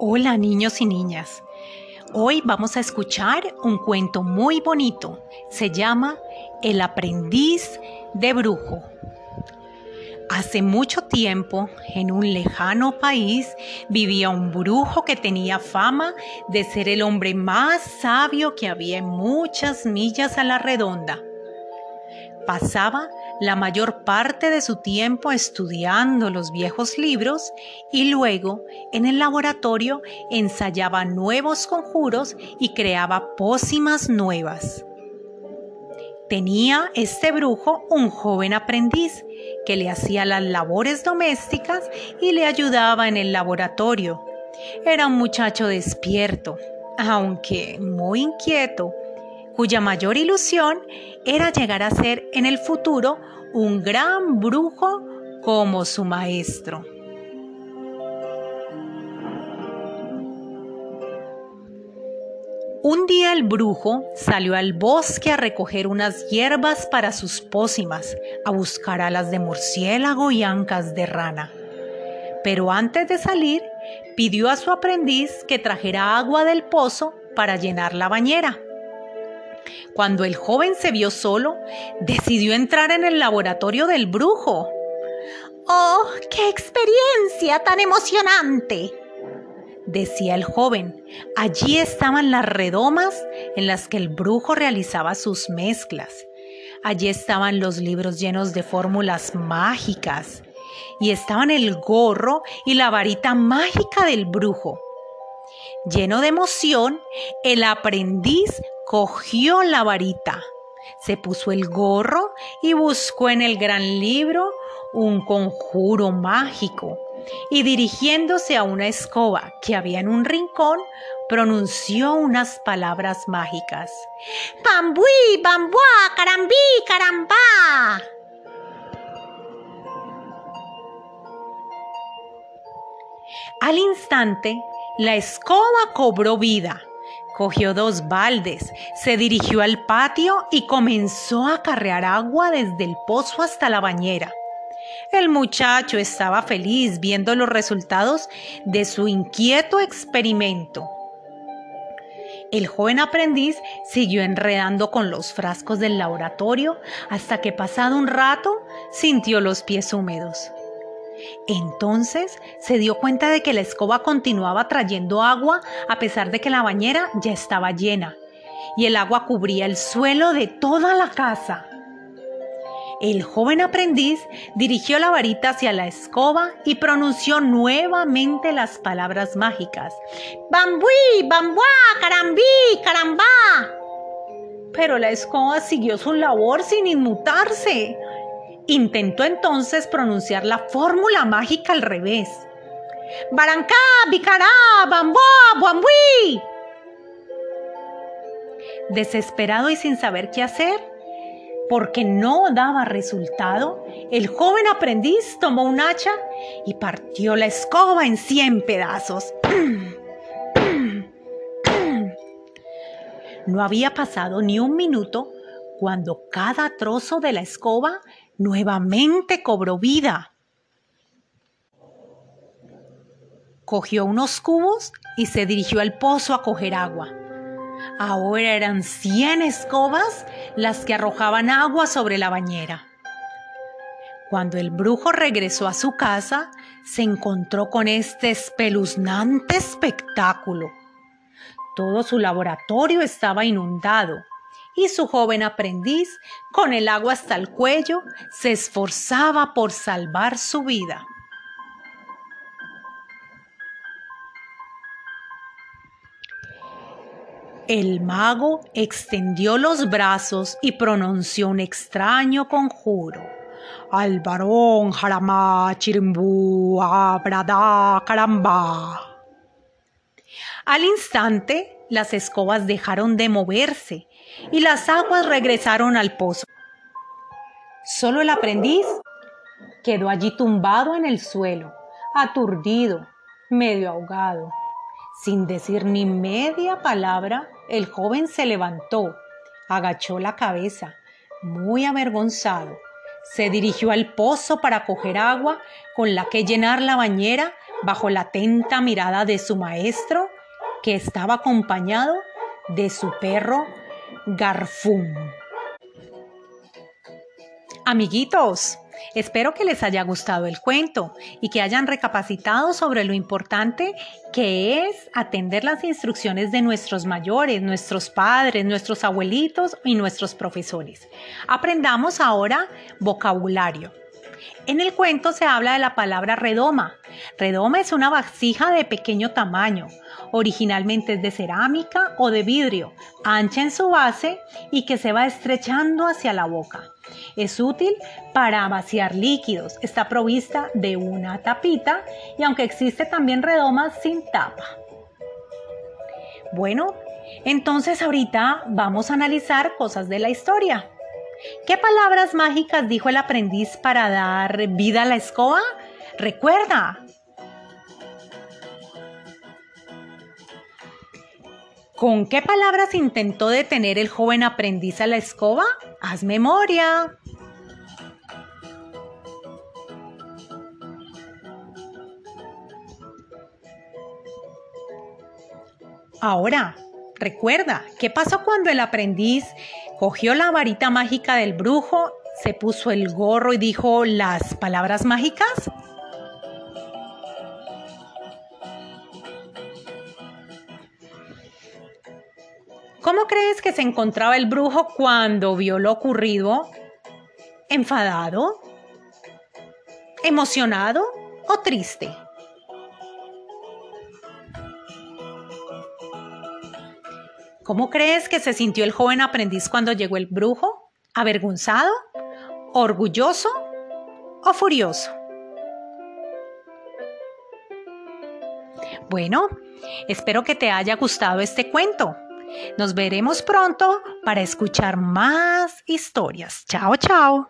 Hola niños y niñas. Hoy vamos a escuchar un cuento muy bonito. Se llama El aprendiz de brujo. Hace mucho tiempo, en un lejano país, vivía un brujo que tenía fama de ser el hombre más sabio que había en muchas millas a la redonda. Pasaba la mayor parte de su tiempo estudiando los viejos libros y luego en el laboratorio ensayaba nuevos conjuros y creaba pócimas nuevas. Tenía este brujo un joven aprendiz que le hacía las labores domésticas y le ayudaba en el laboratorio. Era un muchacho despierto, aunque muy inquieto cuya mayor ilusión era llegar a ser en el futuro un gran brujo como su maestro. Un día el brujo salió al bosque a recoger unas hierbas para sus pócimas, a buscar alas de murciélago y ancas de rana. Pero antes de salir, pidió a su aprendiz que trajera agua del pozo para llenar la bañera. Cuando el joven se vio solo, decidió entrar en el laboratorio del brujo. ¡Oh, qué experiencia tan emocionante! decía el joven. Allí estaban las redomas en las que el brujo realizaba sus mezclas. Allí estaban los libros llenos de fórmulas mágicas. Y estaban el gorro y la varita mágica del brujo. Lleno de emoción, el aprendiz cogió la varita, se puso el gorro y buscó en el gran libro un conjuro mágico y dirigiéndose a una escoba que había en un rincón, pronunció unas palabras mágicas. ¡Bambuí, bambuá, carambí, carambá! Al instante, la escoba cobró vida Cogió dos baldes, se dirigió al patio y comenzó a carrear agua desde el pozo hasta la bañera. El muchacho estaba feliz viendo los resultados de su inquieto experimento. El joven aprendiz siguió enredando con los frascos del laboratorio hasta que pasado un rato sintió los pies húmedos. Entonces se dio cuenta de que la escoba continuaba trayendo agua a pesar de que la bañera ya estaba llena y el agua cubría el suelo de toda la casa. El joven aprendiz dirigió la varita hacia la escoba y pronunció nuevamente las palabras mágicas. ¡Bambuí, bambuá, carambí, carambá! Pero la escoba siguió su labor sin inmutarse. Intentó entonces pronunciar la fórmula mágica al revés. Barancá, bicará, bambó, buambuí. Desesperado y sin saber qué hacer, porque no daba resultado, el joven aprendiz tomó un hacha y partió la escoba en cien pedazos. No había pasado ni un minuto cuando cada trozo de la escoba nuevamente cobró vida. Cogió unos cubos y se dirigió al pozo a coger agua. Ahora eran cien escobas las que arrojaban agua sobre la bañera. Cuando el brujo regresó a su casa, se encontró con este espeluznante espectáculo. Todo su laboratorio estaba inundado y su joven aprendiz, con el agua hasta el cuello, se esforzaba por salvar su vida. El mago extendió los brazos y pronunció un extraño conjuro. Al varón jaramá chirimbú abrada caramba. Al instante, las escobas dejaron de moverse y las aguas regresaron al pozo. Solo el aprendiz quedó allí tumbado en el suelo, aturdido, medio ahogado. Sin decir ni media palabra, el joven se levantó, agachó la cabeza, muy avergonzado, se dirigió al pozo para coger agua con la que llenar la bañera bajo la atenta mirada de su maestro, que estaba acompañado de su perro Garfum. Amiguitos, espero que les haya gustado el cuento y que hayan recapacitado sobre lo importante que es atender las instrucciones de nuestros mayores, nuestros padres, nuestros abuelitos y nuestros profesores. Aprendamos ahora vocabulario. En el cuento se habla de la palabra redoma. Redoma es una vasija de pequeño tamaño. Originalmente es de cerámica o de vidrio, ancha en su base y que se va estrechando hacia la boca. Es útil para vaciar líquidos. Está provista de una tapita y aunque existe también redoma sin tapa. Bueno, entonces ahorita vamos a analizar cosas de la historia. ¿Qué palabras mágicas dijo el aprendiz para dar vida a la escoba? Recuerda. ¿Con qué palabras intentó detener el joven aprendiz a la escoba? Haz memoria. Ahora, recuerda, ¿qué pasó cuando el aprendiz cogió la varita mágica del brujo, se puso el gorro y dijo las palabras mágicas? ¿Cómo crees que se encontraba el brujo cuando vio lo ocurrido? ¿Enfadado? ¿Emocionado o triste? ¿Cómo crees que se sintió el joven aprendiz cuando llegó el brujo? ¿Avergonzado? ¿Orgulloso o furioso? Bueno, espero que te haya gustado este cuento. Nos veremos pronto para escuchar más historias. Chao, chao.